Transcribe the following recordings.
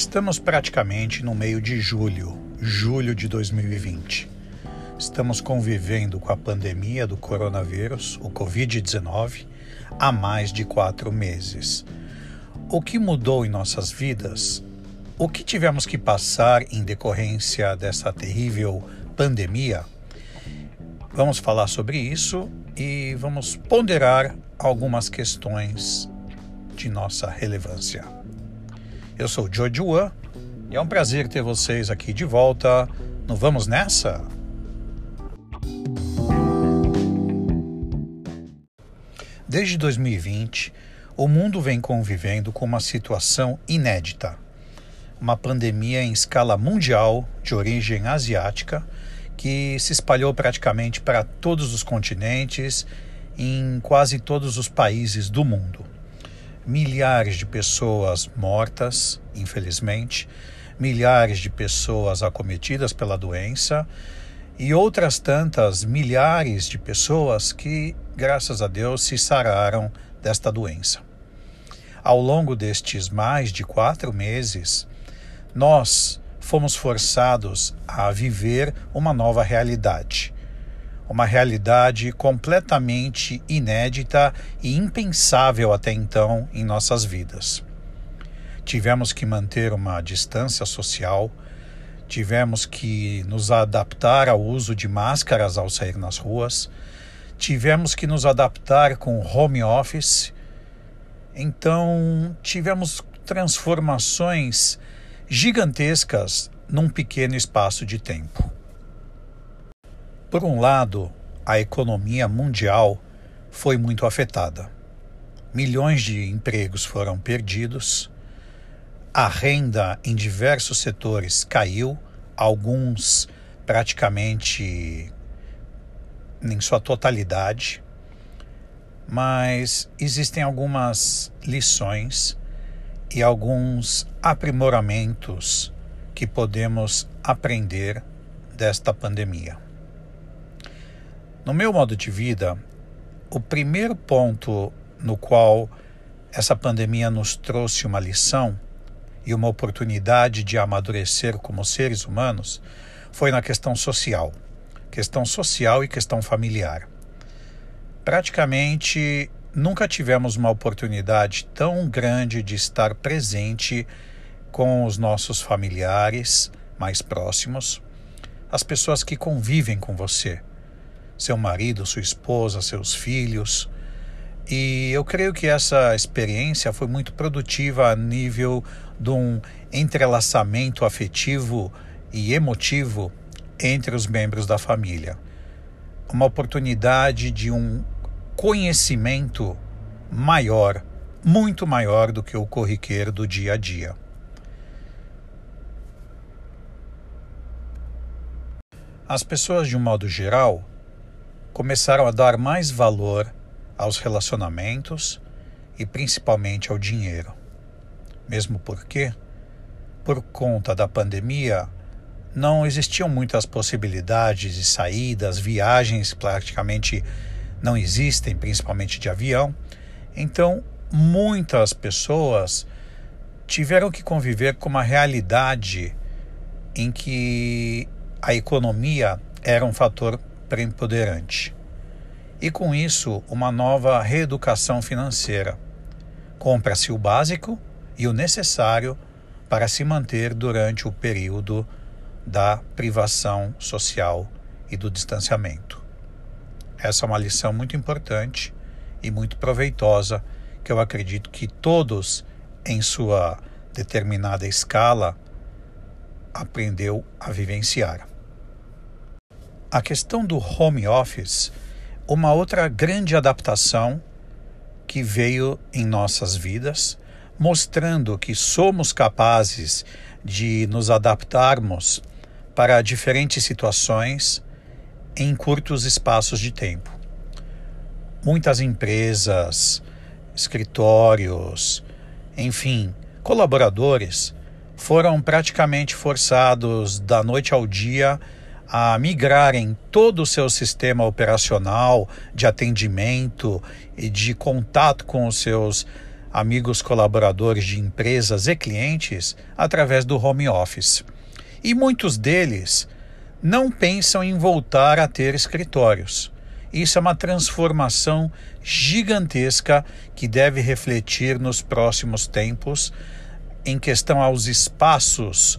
Estamos praticamente no meio de julho, julho de 2020. Estamos convivendo com a pandemia do coronavírus, o Covid-19, há mais de quatro meses. O que mudou em nossas vidas? O que tivemos que passar em decorrência dessa terrível pandemia? Vamos falar sobre isso e vamos ponderar algumas questões de nossa relevância. Eu sou George Wan e é um prazer ter vocês aqui de volta no Vamos Nessa? Desde 2020, o mundo vem convivendo com uma situação inédita. Uma pandemia em escala mundial, de origem asiática, que se espalhou praticamente para todos os continentes, em quase todos os países do mundo milhares de pessoas mortas, infelizmente, milhares de pessoas acometidas pela doença. E outras tantas milhares de pessoas que, graças a Deus, se sararam desta doença. Ao longo destes mais de quatro meses, nós fomos forçados a viver uma nova realidade uma realidade completamente inédita e impensável até então em nossas vidas. Tivemos que manter uma distância social, tivemos que nos adaptar ao uso de máscaras ao sair nas ruas, tivemos que nos adaptar com home office. Então, tivemos transformações gigantescas num pequeno espaço de tempo. Por um lado, a economia mundial foi muito afetada. Milhões de empregos foram perdidos, a renda em diversos setores caiu, alguns praticamente em sua totalidade, mas existem algumas lições e alguns aprimoramentos que podemos aprender desta pandemia. No meu modo de vida, o primeiro ponto no qual essa pandemia nos trouxe uma lição e uma oportunidade de amadurecer como seres humanos foi na questão social, questão social e questão familiar. Praticamente nunca tivemos uma oportunidade tão grande de estar presente com os nossos familiares mais próximos, as pessoas que convivem com você seu marido, sua esposa, seus filhos. E eu creio que essa experiência foi muito produtiva a nível de um entrelaçamento afetivo e emotivo entre os membros da família. Uma oportunidade de um conhecimento maior, muito maior do que o corriqueiro do dia a dia. As pessoas, de um modo geral, começaram a dar mais valor aos relacionamentos e principalmente ao dinheiro. Mesmo porque, por conta da pandemia, não existiam muitas possibilidades de saídas, viagens praticamente não existem, principalmente de avião. Então, muitas pessoas tiveram que conviver com uma realidade em que a economia era um fator preponderante. E com isso, uma nova reeducação financeira. Compra-se o básico e o necessário para se manter durante o período da privação social e do distanciamento. Essa é uma lição muito importante e muito proveitosa que eu acredito que todos, em sua determinada escala, aprendeu a vivenciar. A questão do home office, uma outra grande adaptação que veio em nossas vidas, mostrando que somos capazes de nos adaptarmos para diferentes situações em curtos espaços de tempo. Muitas empresas, escritórios, enfim, colaboradores foram praticamente forçados da noite ao dia a migrarem todo o seu sistema operacional de atendimento e de contato com os seus amigos colaboradores de empresas e clientes através do home office. E muitos deles não pensam em voltar a ter escritórios. Isso é uma transformação gigantesca que deve refletir nos próximos tempos em questão aos espaços,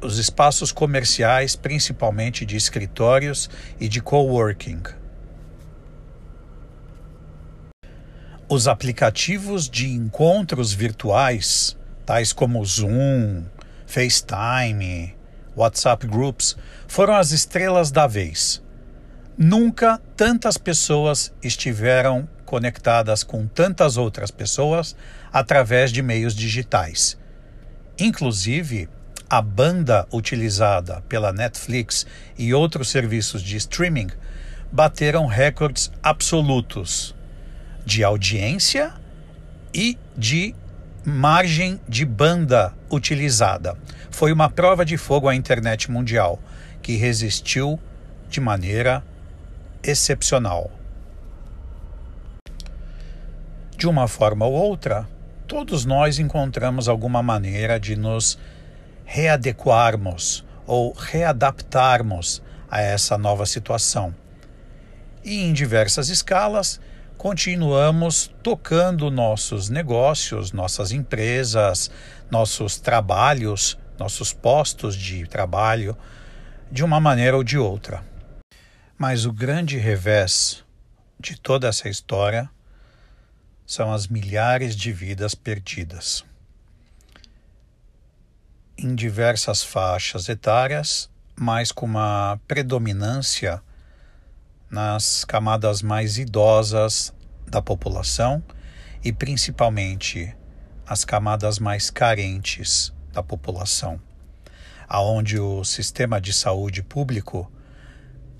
os espaços comerciais, principalmente de escritórios e de coworking. Os aplicativos de encontros virtuais, tais como Zoom, FaceTime, WhatsApp Groups, foram as estrelas da vez. Nunca tantas pessoas estiveram conectadas com tantas outras pessoas através de meios digitais. Inclusive, a banda utilizada pela Netflix e outros serviços de streaming bateram recordes absolutos de audiência e de margem de banda utilizada. Foi uma prova de fogo à internet mundial, que resistiu de maneira excepcional. De uma forma ou outra, todos nós encontramos alguma maneira de nos readequarmos ou readaptarmos a essa nova situação. E em diversas escalas, continuamos tocando nossos negócios, nossas empresas, nossos trabalhos, nossos postos de trabalho, de uma maneira ou de outra. Mas o grande revés de toda essa história são as milhares de vidas perdidas. Em diversas faixas etárias, mas com uma predominância nas camadas mais idosas da população e principalmente as camadas mais carentes da população, aonde o sistema de saúde público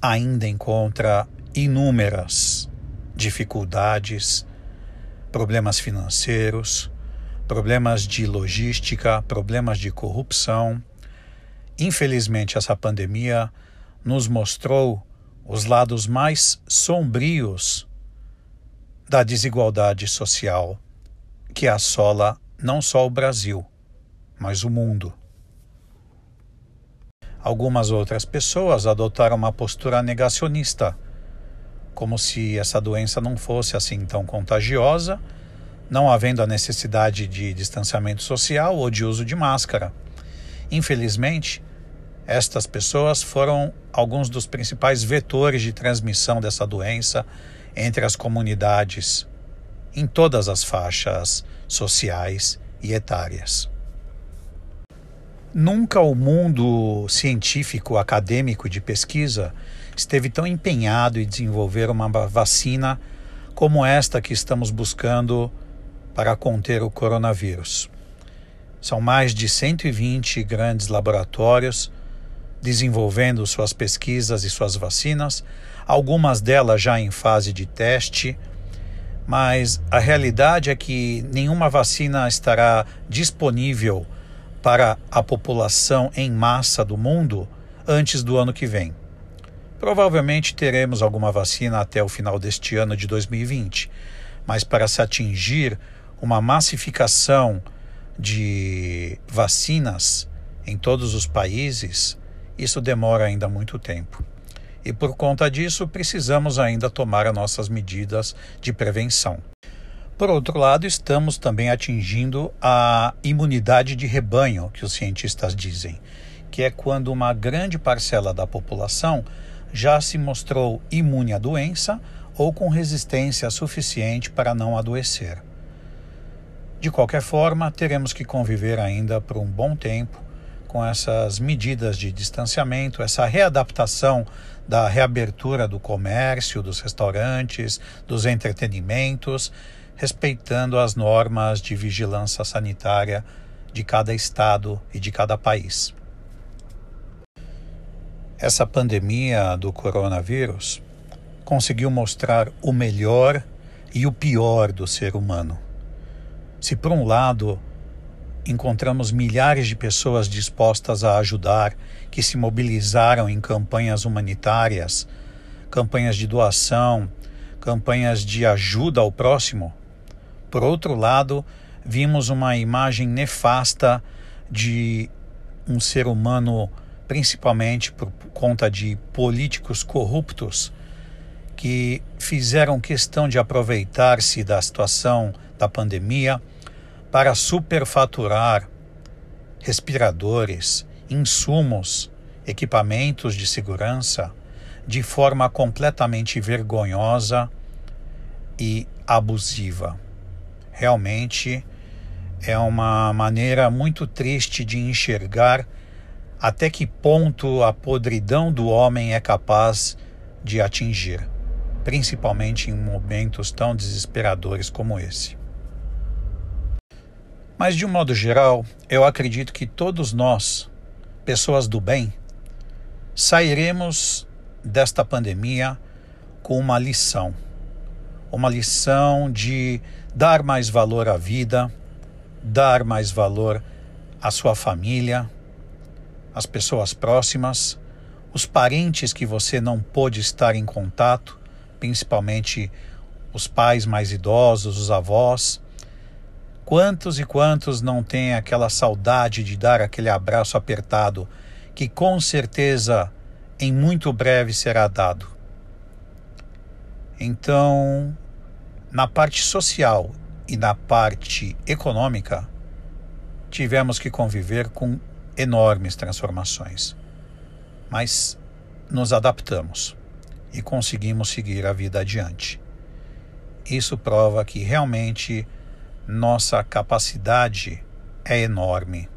ainda encontra inúmeras dificuldades, problemas financeiros, problemas de logística, problemas de corrupção. Infelizmente, essa pandemia nos mostrou os lados mais sombrios da desigualdade social que assola não só o Brasil, mas o mundo. Algumas outras pessoas adotaram uma postura negacionista, como se essa doença não fosse assim tão contagiosa, não havendo a necessidade de distanciamento social ou de uso de máscara. Infelizmente, estas pessoas foram alguns dos principais vetores de transmissão dessa doença entre as comunidades em todas as faixas sociais e etárias. Nunca o mundo científico, acadêmico de pesquisa esteve tão empenhado em desenvolver uma vacina como esta que estamos buscando para conter o coronavírus. São mais de 120 grandes laboratórios desenvolvendo suas pesquisas e suas vacinas, algumas delas já em fase de teste, mas a realidade é que nenhuma vacina estará disponível para a população em massa do mundo antes do ano que vem. Provavelmente teremos alguma vacina até o final deste ano de 2020, mas para se atingir uma massificação de vacinas em todos os países, isso demora ainda muito tempo. E por conta disso, precisamos ainda tomar as nossas medidas de prevenção. Por outro lado, estamos também atingindo a imunidade de rebanho, que os cientistas dizem, que é quando uma grande parcela da população já se mostrou imune à doença ou com resistência suficiente para não adoecer. De qualquer forma, teremos que conviver ainda por um bom tempo com essas medidas de distanciamento, essa readaptação da reabertura do comércio, dos restaurantes, dos entretenimentos, respeitando as normas de vigilância sanitária de cada estado e de cada país. Essa pandemia do coronavírus conseguiu mostrar o melhor e o pior do ser humano. Se, por um lado, encontramos milhares de pessoas dispostas a ajudar, que se mobilizaram em campanhas humanitárias, campanhas de doação, campanhas de ajuda ao próximo. Por outro lado, vimos uma imagem nefasta de um ser humano, principalmente por conta de políticos corruptos que fizeram questão de aproveitar-se da situação da pandemia para superfaturar respiradores, insumos, equipamentos de segurança de forma completamente vergonhosa e abusiva. Realmente é uma maneira muito triste de enxergar até que ponto a podridão do homem é capaz de atingir, principalmente em momentos tão desesperadores como esse. Mas de um modo geral, eu acredito que todos nós, pessoas do bem, sairemos desta pandemia com uma lição. Uma lição de dar mais valor à vida, dar mais valor à sua família, às pessoas próximas, os parentes que você não pôde estar em contato, principalmente os pais mais idosos, os avós Quantos e quantos não têm aquela saudade de dar aquele abraço apertado que com certeza em muito breve será dado? Então, na parte social e na parte econômica, tivemos que conviver com enormes transformações. Mas nos adaptamos e conseguimos seguir a vida adiante. Isso prova que realmente nossa capacidade é enorme.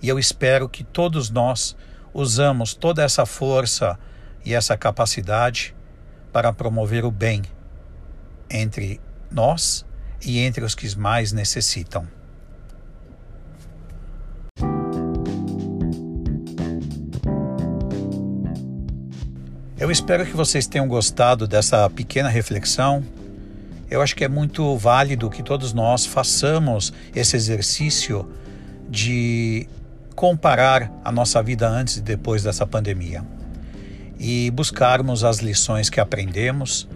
E eu espero que todos nós usamos toda essa força e essa capacidade para promover o bem entre nós e entre os que mais necessitam. Eu espero que vocês tenham gostado dessa pequena reflexão eu acho que é muito válido que todos nós façamos esse exercício de comparar a nossa vida antes e depois dessa pandemia e buscarmos as lições que aprendemos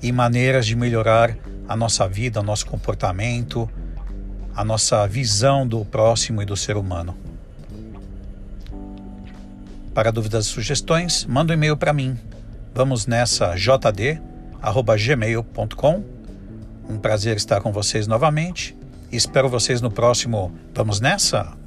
e maneiras de melhorar a nossa vida, o nosso comportamento, a nossa visão do próximo e do ser humano. Para dúvidas e sugestões, manda um e-mail para mim. Vamos nessa jd@gmail.com um prazer estar com vocês novamente. Espero vocês no próximo Vamos Nessa?